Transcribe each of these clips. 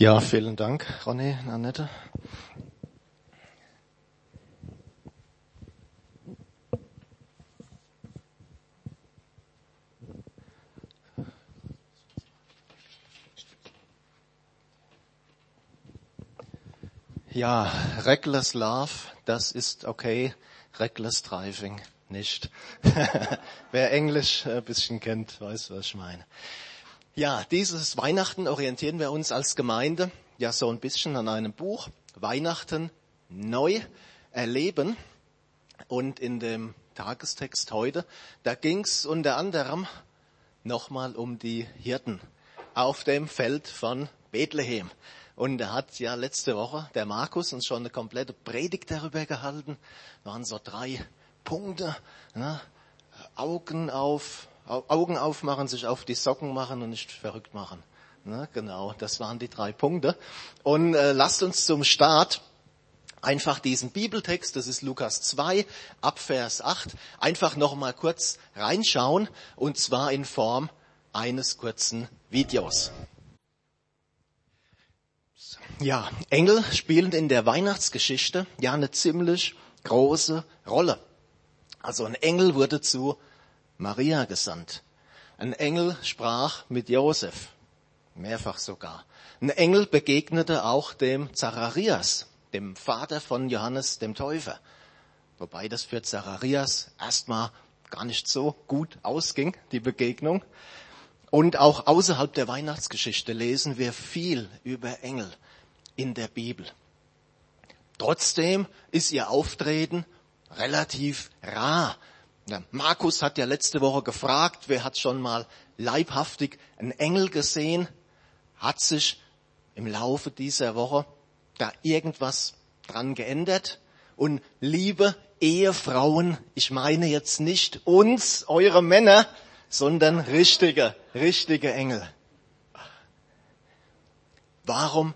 Ja, vielen Dank, Ronny Annette. Ja, reckless love, das ist okay. Reckless driving nicht. Wer Englisch ein bisschen kennt, weiß, was ich meine. Ja, dieses Weihnachten orientieren wir uns als Gemeinde ja so ein bisschen an einem Buch. Weihnachten neu erleben. Und in dem Tagestext heute, da ging's unter anderem nochmal um die Hirten auf dem Feld von Bethlehem. Und er hat ja letzte Woche, der Markus, uns schon eine komplette Predigt darüber gehalten. Da waren so drei Punkte. Ne? Augen auf, Augen aufmachen, sich auf die Socken machen und nicht verrückt machen. Ne? Genau, das waren die drei Punkte. Und äh, lasst uns zum Start einfach diesen Bibeltext, das ist Lukas 2, ab Vers 8, einfach nochmal kurz reinschauen und zwar in Form eines kurzen Videos. Ja, Engel spielen in der Weihnachtsgeschichte ja eine ziemlich große Rolle. Also ein Engel wurde zu Maria gesandt. Ein Engel sprach mit Josef, mehrfach sogar. Ein Engel begegnete auch dem Zacharias, dem Vater von Johannes dem Täufer. Wobei das für Zacharias erstmal gar nicht so gut ausging, die Begegnung. Und auch außerhalb der Weihnachtsgeschichte lesen wir viel über Engel in der Bibel. Trotzdem ist ihr Auftreten relativ rar. Markus hat ja letzte Woche gefragt, wer hat schon mal leibhaftig einen Engel gesehen? Hat sich im Laufe dieser Woche da irgendwas dran geändert? Und liebe Ehefrauen, ich meine jetzt nicht uns, eure Männer, sondern richtige, richtige Engel. Warum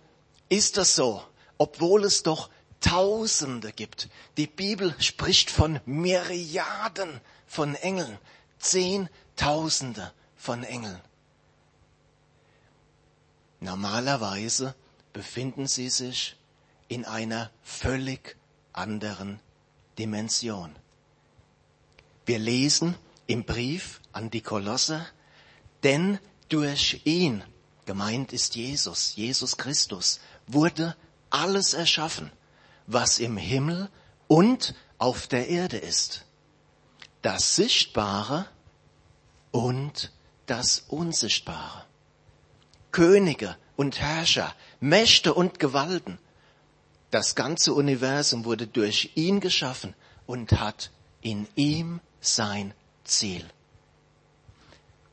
ist das so, obwohl es doch Tausende gibt. Die Bibel spricht von Myriaden von Engeln, Zehntausende von Engeln. Normalerweise befinden sie sich in einer völlig anderen Dimension. Wir lesen im Brief an die Kolosse, denn durch ihn, gemeint ist Jesus, Jesus Christus, wurde alles erschaffen, was im Himmel und auf der Erde ist. Das Sichtbare und das Unsichtbare. Könige und Herrscher, Mächte und Gewalten. Das ganze Universum wurde durch ihn geschaffen und hat in ihm sein Ziel.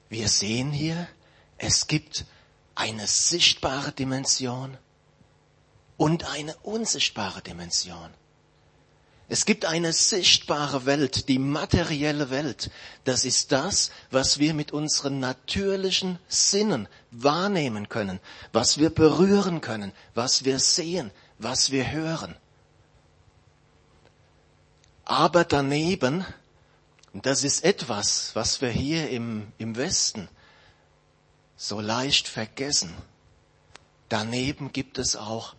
Wir sehen hier, es gibt eine sichtbare Dimension und eine unsichtbare Dimension. Es gibt eine sichtbare Welt, die materielle Welt. Das ist das, was wir mit unseren natürlichen Sinnen wahrnehmen können, was wir berühren können, was wir sehen, was wir hören. Aber daneben, und das ist etwas, was wir hier im, im Westen so leicht vergessen, daneben gibt es auch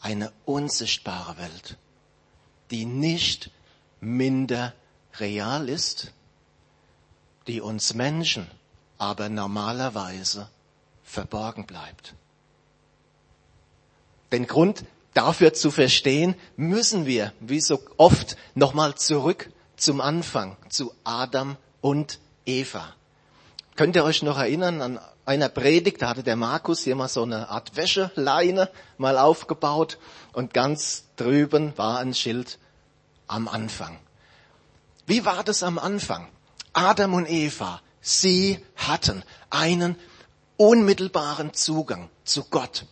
eine unsichtbare Welt, die nicht minder real ist, die uns Menschen aber normalerweise verborgen bleibt. Den Grund dafür zu verstehen, müssen wir, wie so oft, nochmal zurück zum Anfang, zu Adam und Eva. Könnt ihr euch noch erinnern an einer Predigt, da hatte der Markus hier mal so eine Art Wäscheleine mal aufgebaut und ganz drüben war ein Schild am Anfang. Wie war das am Anfang? Adam und Eva, sie hatten einen unmittelbaren Zugang zu Gott.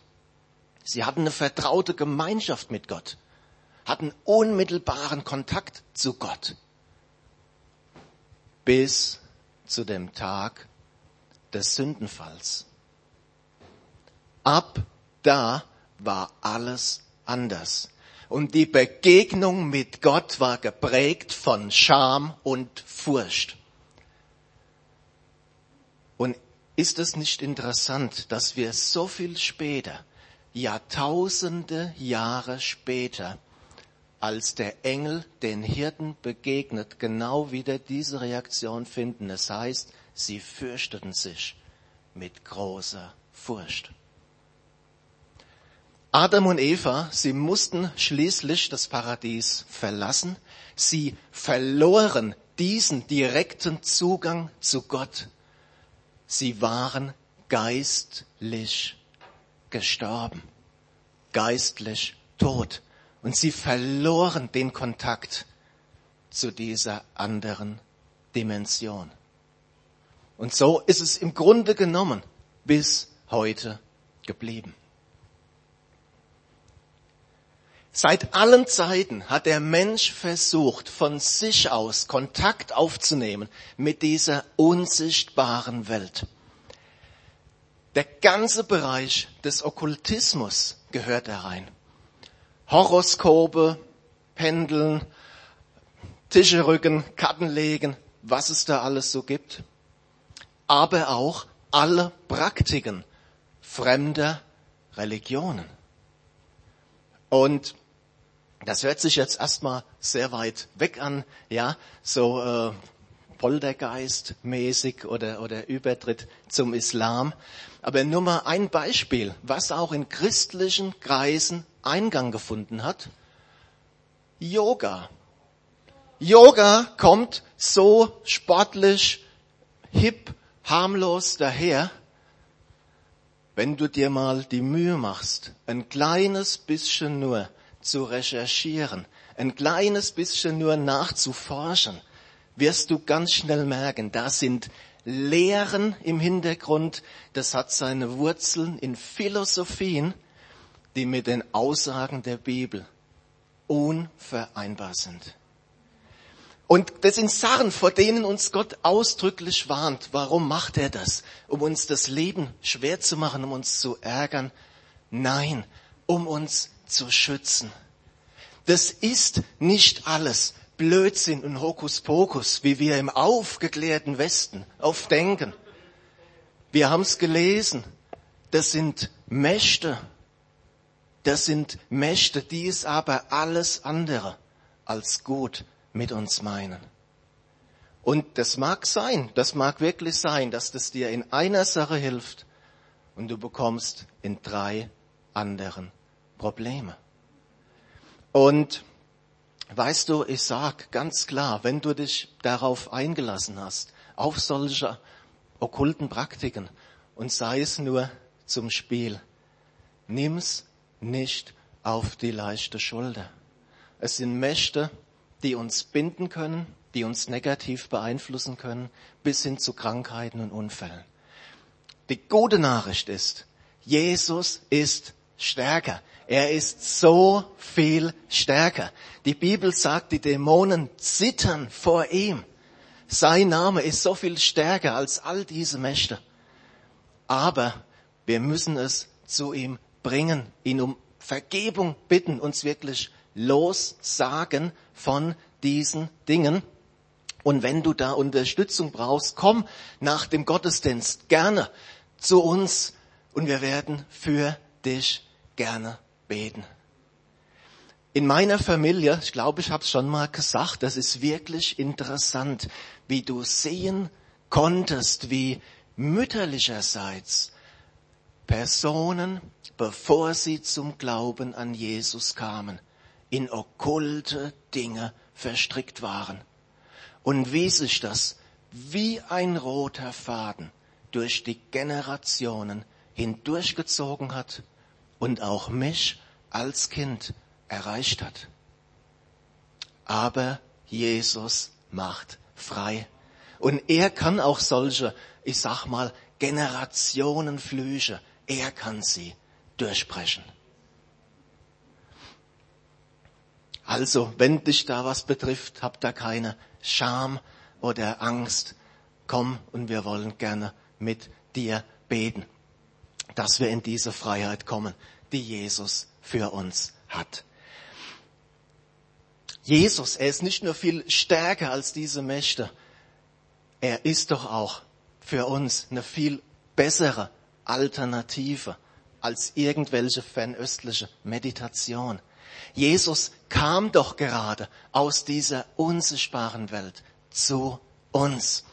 Sie hatten eine vertraute Gemeinschaft mit Gott, hatten unmittelbaren Kontakt zu Gott. Bis zu dem Tag des Sündenfalls. Ab da war alles anders. Und die Begegnung mit Gott war geprägt von Scham und Furcht. Und ist es nicht interessant, dass wir so viel später, Jahrtausende Jahre später, als der Engel den Hirten begegnet, genau wieder diese Reaktion finden. Es heißt, sie fürchteten sich mit großer Furcht. Adam und Eva, sie mussten schließlich das Paradies verlassen. Sie verloren diesen direkten Zugang zu Gott. Sie waren geistlich gestorben, geistlich tot. Und sie verloren den Kontakt zu dieser anderen Dimension. Und so ist es im Grunde genommen bis heute geblieben. Seit allen Zeiten hat der Mensch versucht, von sich aus Kontakt aufzunehmen mit dieser unsichtbaren Welt. Der ganze Bereich des Okkultismus gehört da rein. Horoskope, Pendeln, Tische rücken, Karten legen, was es da alles so gibt. Aber auch alle Praktiken fremder Religionen. Und das hört sich jetzt erstmal sehr weit weg an, ja, so äh, Poltergeist-mäßig oder, oder Übertritt zum Islam. Aber nur mal ein Beispiel, was auch in christlichen Kreisen Eingang gefunden hat. Yoga. Yoga kommt so sportlich, hip, harmlos daher, wenn du dir mal die Mühe machst, ein kleines bisschen nur zu recherchieren, ein kleines bisschen nur nachzuforschen, wirst du ganz schnell merken, da sind Lehren im Hintergrund, das hat seine Wurzeln in Philosophien, die mit den Aussagen der Bibel unvereinbar sind. Und das sind Sachen, vor denen uns Gott ausdrücklich warnt. Warum macht er das? Um uns das Leben schwer zu machen, um uns zu ärgern? Nein, um uns zu schützen. Das ist nicht alles Blödsinn und Hokuspokus, wie wir im aufgeklärten Westen oft denken. Wir haben es gelesen. Das sind Mächte. Das sind Mächte, die es aber alles andere als gut mit uns meinen. Und das mag sein, das mag wirklich sein, dass das dir in einer Sache hilft und du bekommst in drei anderen Probleme. Und weißt du, ich sag ganz klar, wenn du dich darauf eingelassen hast, auf solche okkulten Praktiken und sei es nur zum Spiel, nimm's nicht auf die leichte Schulter. Es sind Mächte, die uns binden können, die uns negativ beeinflussen können, bis hin zu Krankheiten und Unfällen. Die gute Nachricht ist, Jesus ist stärker. Er ist so viel stärker. Die Bibel sagt, die Dämonen zittern vor ihm. Sein Name ist so viel stärker als all diese Mächte. Aber wir müssen es zu ihm bringen, ihn um Vergebung bitten, uns wirklich lossagen von diesen Dingen. Und wenn du da Unterstützung brauchst, komm nach dem Gottesdienst gerne zu uns und wir werden für dich gerne beten. In meiner Familie, ich glaube, ich habe es schon mal gesagt, das ist wirklich interessant, wie du sehen konntest, wie mütterlicherseits Personen, bevor sie zum Glauben an Jesus kamen, in okkulte Dinge verstrickt waren. Und wie sich das wie ein roter Faden durch die Generationen hindurchgezogen hat und auch mich als Kind erreicht hat. Aber Jesus macht frei. Und er kann auch solche, ich sag mal, Generationenflüche, er kann sie durchbrechen. Also, wenn dich da was betrifft, hab da keine Scham oder Angst. Komm und wir wollen gerne mit dir beten dass wir in diese Freiheit kommen, die Jesus für uns hat. Jesus, er ist nicht nur viel stärker als diese Mächte, er ist doch auch für uns eine viel bessere Alternative als irgendwelche fernöstliche Meditation. Jesus kam doch gerade aus dieser unsichtbaren Welt zu uns.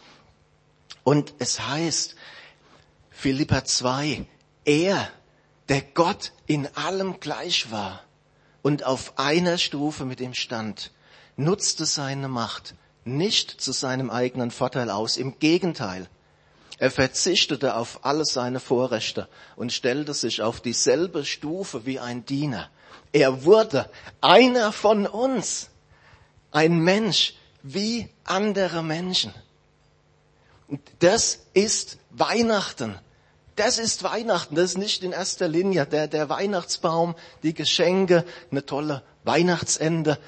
Und es heißt, Philippa 2, er, der Gott in allem gleich war und auf einer Stufe mit ihm stand, nutzte seine Macht nicht zu seinem eigenen Vorteil aus. Im Gegenteil, er verzichtete auf alle seine Vorrechte und stellte sich auf dieselbe Stufe wie ein Diener. Er wurde einer von uns, ein Mensch wie andere Menschen. Das ist Weihnachten. Das ist Weihnachten. Das ist nicht in erster Linie der, der Weihnachtsbaum, die Geschenke, eine tolle Weihnachtsende.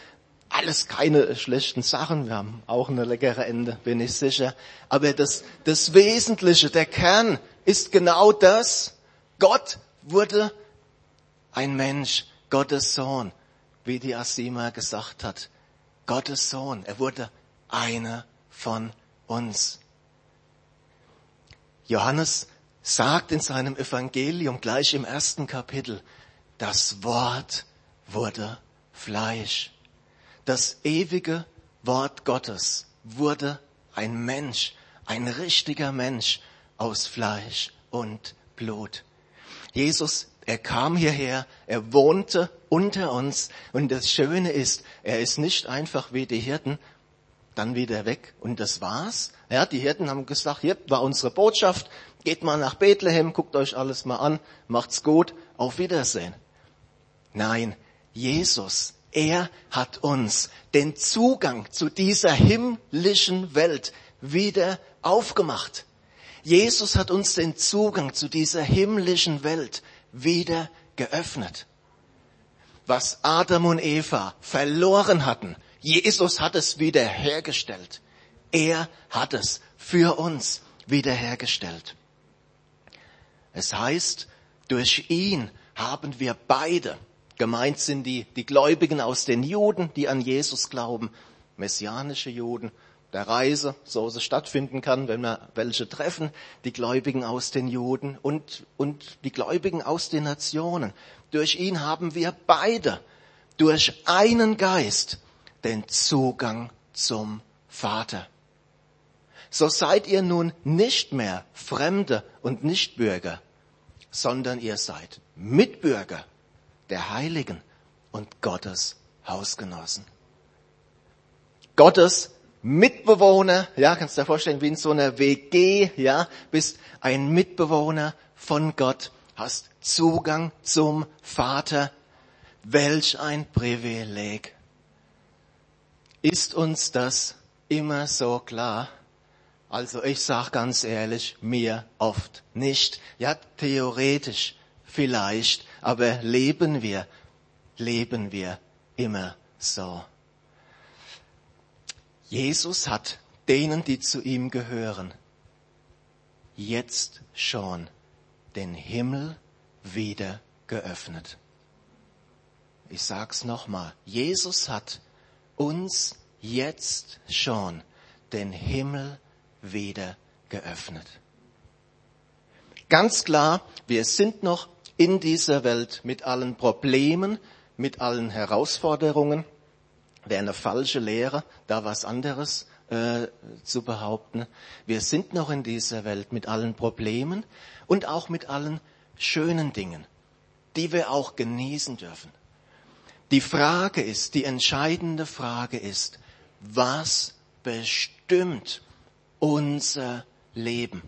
Alles keine schlechten Sachen. Wir haben auch eine leckere Ende, bin ich sicher. Aber das, das Wesentliche, der Kern ist genau das. Gott wurde ein Mensch, Gottes Sohn, wie die Asima gesagt hat. Gottes Sohn. Er wurde einer von uns. Johannes sagt in seinem Evangelium gleich im ersten Kapitel, das Wort wurde Fleisch. Das ewige Wort Gottes wurde ein Mensch, ein richtiger Mensch aus Fleisch und Blut. Jesus, er kam hierher, er wohnte unter uns und das Schöne ist, er ist nicht einfach wie die Hirten dann wieder weg und das war's. Ja, die Hirten haben gesagt, hier war unsere Botschaft, geht mal nach Bethlehem, guckt euch alles mal an, macht's gut, auf Wiedersehen. Nein, Jesus, er hat uns den Zugang zu dieser himmlischen Welt wieder aufgemacht. Jesus hat uns den Zugang zu dieser himmlischen Welt wieder geöffnet. Was Adam und Eva verloren hatten, Jesus hat es wiederhergestellt. Er hat es für uns wiederhergestellt. Es heißt, durch ihn haben wir beide, gemeint sind die, die Gläubigen aus den Juden, die an Jesus glauben, messianische Juden, der Reise, so es stattfinden kann, wenn wir welche treffen, die Gläubigen aus den Juden und, und die Gläubigen aus den Nationen. Durch ihn haben wir beide durch einen Geist den Zugang zum Vater. So seid ihr nun nicht mehr Fremde und Nichtbürger, sondern ihr seid Mitbürger der Heiligen und Gottes Hausgenossen. Gottes Mitbewohner, ja, kannst du dir vorstellen, wie in so einer WG, ja, bist ein Mitbewohner von Gott, hast Zugang zum Vater. Welch ein Privileg. Ist uns das immer so klar? Also ich sag ganz ehrlich, mir oft nicht. Ja, theoretisch vielleicht, aber leben wir, leben wir immer so. Jesus hat denen, die zu ihm gehören, jetzt schon den Himmel wieder geöffnet. Ich sag's nochmal. Jesus hat uns jetzt schon den Himmel wieder geöffnet. Ganz klar, wir sind noch in dieser Welt mit allen Problemen, mit allen Herausforderungen. Wäre eine falsche Lehre, da was anderes äh, zu behaupten. Wir sind noch in dieser Welt mit allen Problemen und auch mit allen schönen Dingen, die wir auch genießen dürfen. Die Frage ist, die entscheidende Frage ist, was bestimmt unser Leben?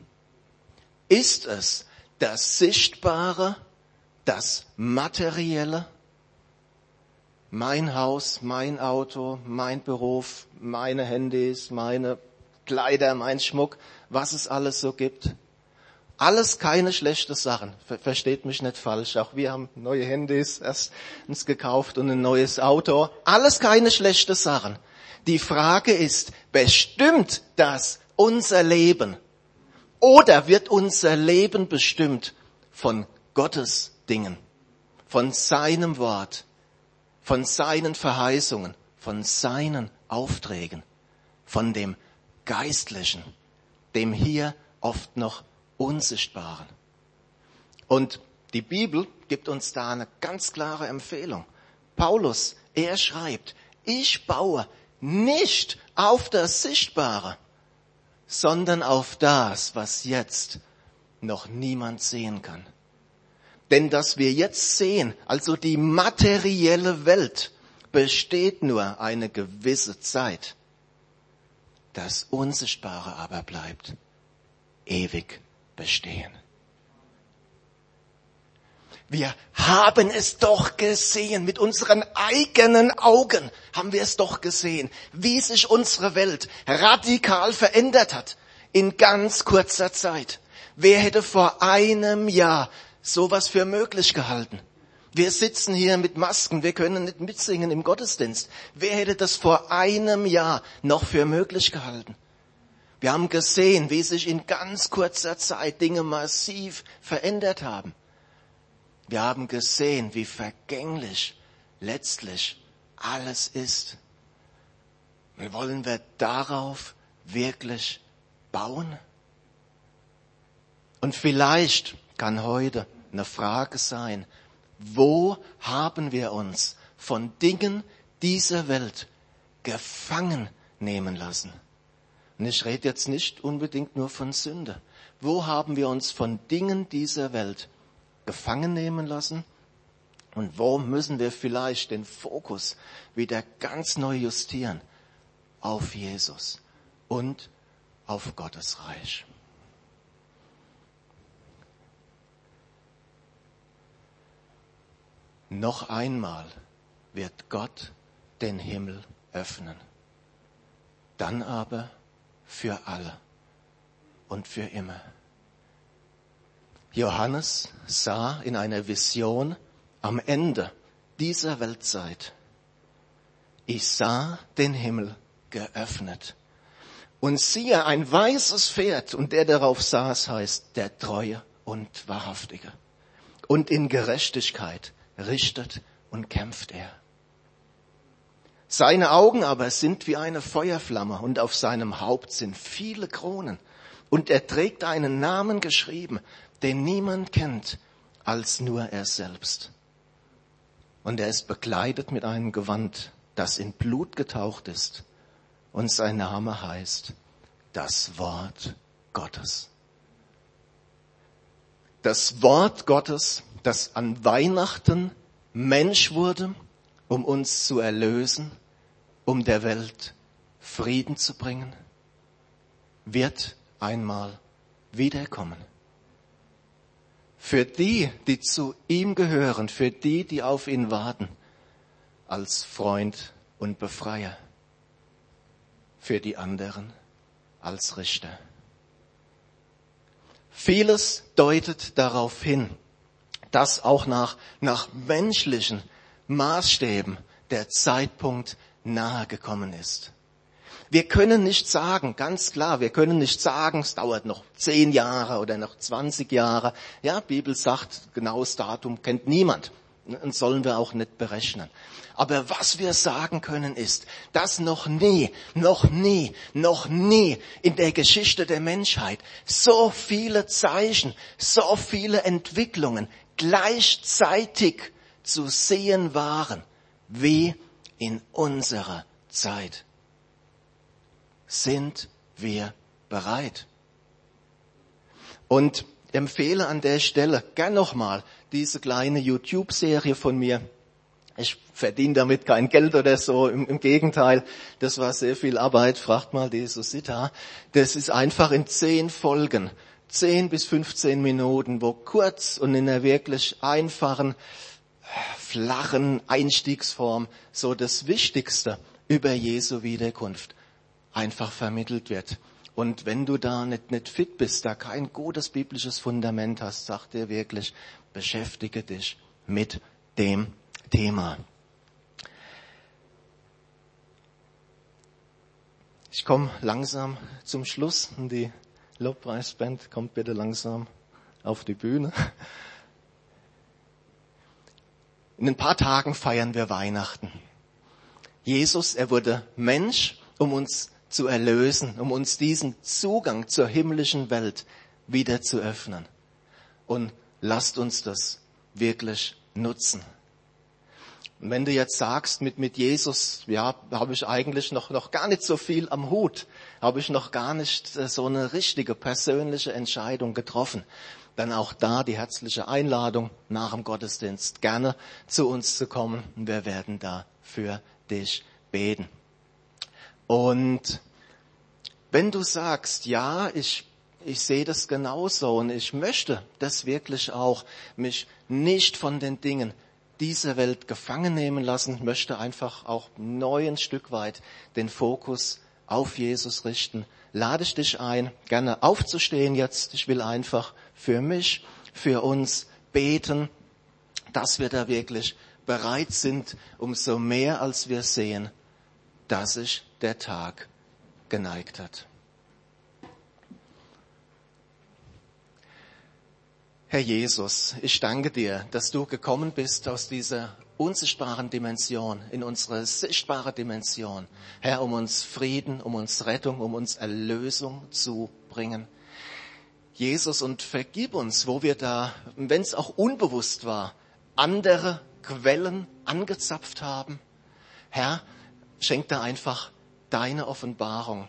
Ist es das Sichtbare, das Materielle? Mein Haus, mein Auto, mein Beruf, meine Handys, meine Kleider, mein Schmuck, was es alles so gibt? Alles keine schlechte Sachen. Versteht mich nicht falsch. Auch wir haben neue Handys erst uns gekauft und ein neues Auto. Alles keine schlechte Sachen. Die Frage ist, bestimmt das unser Leben? Oder wird unser Leben bestimmt von Gottes Dingen, von seinem Wort, von seinen Verheißungen, von seinen Aufträgen, von dem Geistlichen, dem hier oft noch Unsichtbaren. Und Die Bibel gibt uns da eine ganz klare Empfehlung. Paulus, er schreibt, ich baue nicht auf das Sichtbare, sondern auf das, was jetzt noch niemand sehen kann. Denn dass wir jetzt sehen, also die materielle Welt, besteht nur eine gewisse Zeit. Das Unsichtbare aber bleibt ewig bestehen. Wir haben es doch gesehen, mit unseren eigenen Augen haben wir es doch gesehen, wie sich unsere Welt radikal verändert hat in ganz kurzer Zeit. Wer hätte vor einem Jahr sowas für möglich gehalten? Wir sitzen hier mit Masken, wir können nicht mitsingen im Gottesdienst. Wer hätte das vor einem Jahr noch für möglich gehalten? Wir haben gesehen, wie sich in ganz kurzer Zeit Dinge massiv verändert haben. Wir haben gesehen, wie vergänglich letztlich alles ist. Und wollen wir darauf wirklich bauen? Und vielleicht kann heute eine Frage sein, wo haben wir uns von Dingen dieser Welt gefangen nehmen lassen? Und ich rede jetzt nicht unbedingt nur von Sünde. Wo haben wir uns von Dingen dieser Welt gefangen nehmen lassen? Und wo müssen wir vielleicht den Fokus wieder ganz neu justieren? Auf Jesus und auf Gottes Reich. Noch einmal wird Gott den Himmel öffnen. Dann aber für alle und für immer. Johannes sah in einer Vision am Ende dieser Weltzeit, ich sah den Himmel geöffnet und siehe ein weißes Pferd und der darauf saß heißt der Treue und Wahrhaftige. Und in Gerechtigkeit richtet und kämpft er. Seine Augen aber sind wie eine Feuerflamme und auf seinem Haupt sind viele Kronen. Und er trägt einen Namen geschrieben, den niemand kennt als nur er selbst. Und er ist bekleidet mit einem Gewand, das in Blut getaucht ist. Und sein Name heißt das Wort Gottes. Das Wort Gottes, das an Weihnachten Mensch wurde, um uns zu erlösen, um der Welt Frieden zu bringen, wird einmal wiederkommen. Für die, die zu ihm gehören, für die, die auf ihn warten, als Freund und Befreier. Für die anderen als Richter. Vieles deutet darauf hin, dass auch nach, nach menschlichen Maßstäben der Zeitpunkt nahe gekommen ist. Wir können nicht sagen, ganz klar, wir können nicht sagen, es dauert noch zehn Jahre oder noch 20 Jahre. Ja, Bibel sagt, genaues Datum kennt niemand und sollen wir auch nicht berechnen. Aber was wir sagen können ist, dass noch nie, noch nie, noch nie in der Geschichte der Menschheit so viele Zeichen, so viele Entwicklungen gleichzeitig zu sehen waren wie in unserer Zeit. Sind wir bereit? Und empfehle an der Stelle gern nochmal diese kleine YouTube-Serie von mir. Ich verdiene damit kein Geld oder so. Im, Im, Gegenteil, das war sehr viel Arbeit. Fragt mal die Susita. Das ist einfach in zehn Folgen, zehn bis 15 Minuten, wo kurz und in einer wirklich einfachen flachen Einstiegsform so das Wichtigste über Jesu Wiederkunft einfach vermittelt wird. Und wenn du da nicht, nicht fit bist, da kein gutes biblisches Fundament hast, sagt er wirklich, beschäftige dich mit dem Thema. Ich komme langsam zum Schluss die Lobpreisband kommt bitte langsam auf die Bühne. In ein paar Tagen feiern wir Weihnachten. Jesus, er wurde Mensch, um uns zu erlösen, um uns diesen Zugang zur himmlischen Welt wieder zu öffnen. Und lasst uns das wirklich nutzen. Und wenn du jetzt sagst, mit, mit Jesus, ja, habe ich eigentlich noch, noch gar nicht so viel am Hut, habe ich noch gar nicht äh, so eine richtige persönliche Entscheidung getroffen, dann auch da die herzliche Einladung nach dem Gottesdienst gerne zu uns zu kommen wir werden da für dich beten. Und wenn du sagst, ja, ich ich sehe das genauso und ich möchte das wirklich auch, mich nicht von den Dingen dieser Welt gefangen nehmen lassen, möchte einfach auch neu ein Stück weit den Fokus auf Jesus richten. Lade ich dich ein, gerne aufzustehen jetzt. Ich will einfach für mich, für uns beten, dass wir da wirklich bereit sind, umso mehr als wir sehen, dass sich der Tag geneigt hat. Herr Jesus, ich danke dir, dass du gekommen bist aus dieser unsichtbaren Dimension in unsere sichtbare Dimension. Herr, um uns Frieden, um uns Rettung, um uns Erlösung zu bringen. Jesus, und vergib uns, wo wir da, wenn es auch unbewusst war, andere Quellen angezapft haben. Herr, schenk da einfach deine Offenbarung.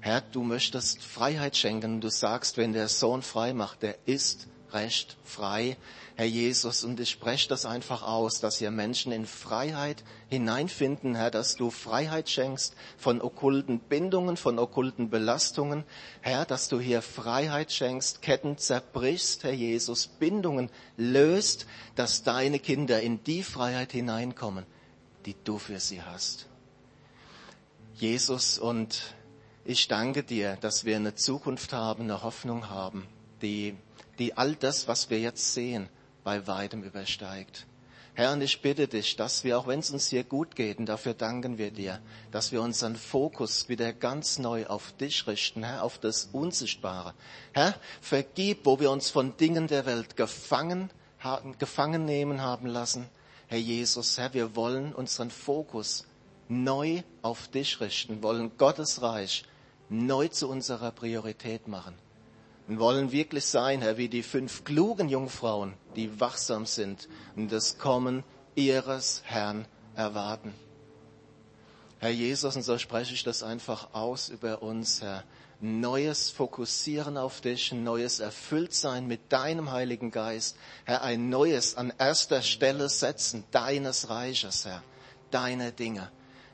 Herr, du möchtest Freiheit schenken. Du sagst, wenn der Sohn frei macht, der ist recht frei, Herr Jesus. Und ich spreche das einfach aus, dass hier Menschen in Freiheit hineinfinden, Herr, dass du Freiheit schenkst von okkulten Bindungen, von okkulten Belastungen. Herr, dass du hier Freiheit schenkst, Ketten zerbrichst, Herr Jesus, Bindungen löst, dass deine Kinder in die Freiheit hineinkommen, die du für sie hast. Jesus, und ich danke dir, dass wir eine Zukunft haben, eine Hoffnung haben, die die all das, was wir jetzt sehen, bei weitem übersteigt. Herr, und ich bitte dich, dass wir, auch wenn es uns hier gut geht, und dafür danken wir dir, dass wir unseren Fokus wieder ganz neu auf dich richten, Herr, auf das Unsichtbare. Herr, vergib, wo wir uns von Dingen der Welt gefangen, haben, gefangen nehmen haben lassen. Herr Jesus, Herr, wir wollen unseren Fokus neu auf dich richten, wollen Gottes Reich neu zu unserer Priorität machen und wollen wirklich sein, Herr, wie die fünf klugen Jungfrauen, die wachsam sind und das Kommen ihres Herrn erwarten. Herr Jesus, und so spreche ich das einfach aus über uns, Herr. Neues Fokussieren auf dich, neues Erfülltsein mit deinem Heiligen Geist. Herr, ein neues an erster Stelle setzen deines Reiches, Herr. Deine Dinge.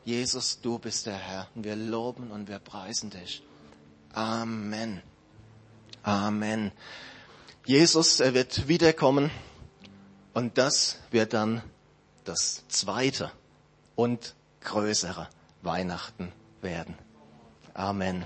Jesus, du bist der Herr. Und wir loben und wir preisen dich. Amen. Amen. Jesus, er wird wiederkommen und das wird dann das zweite und größere Weihnachten werden. Amen.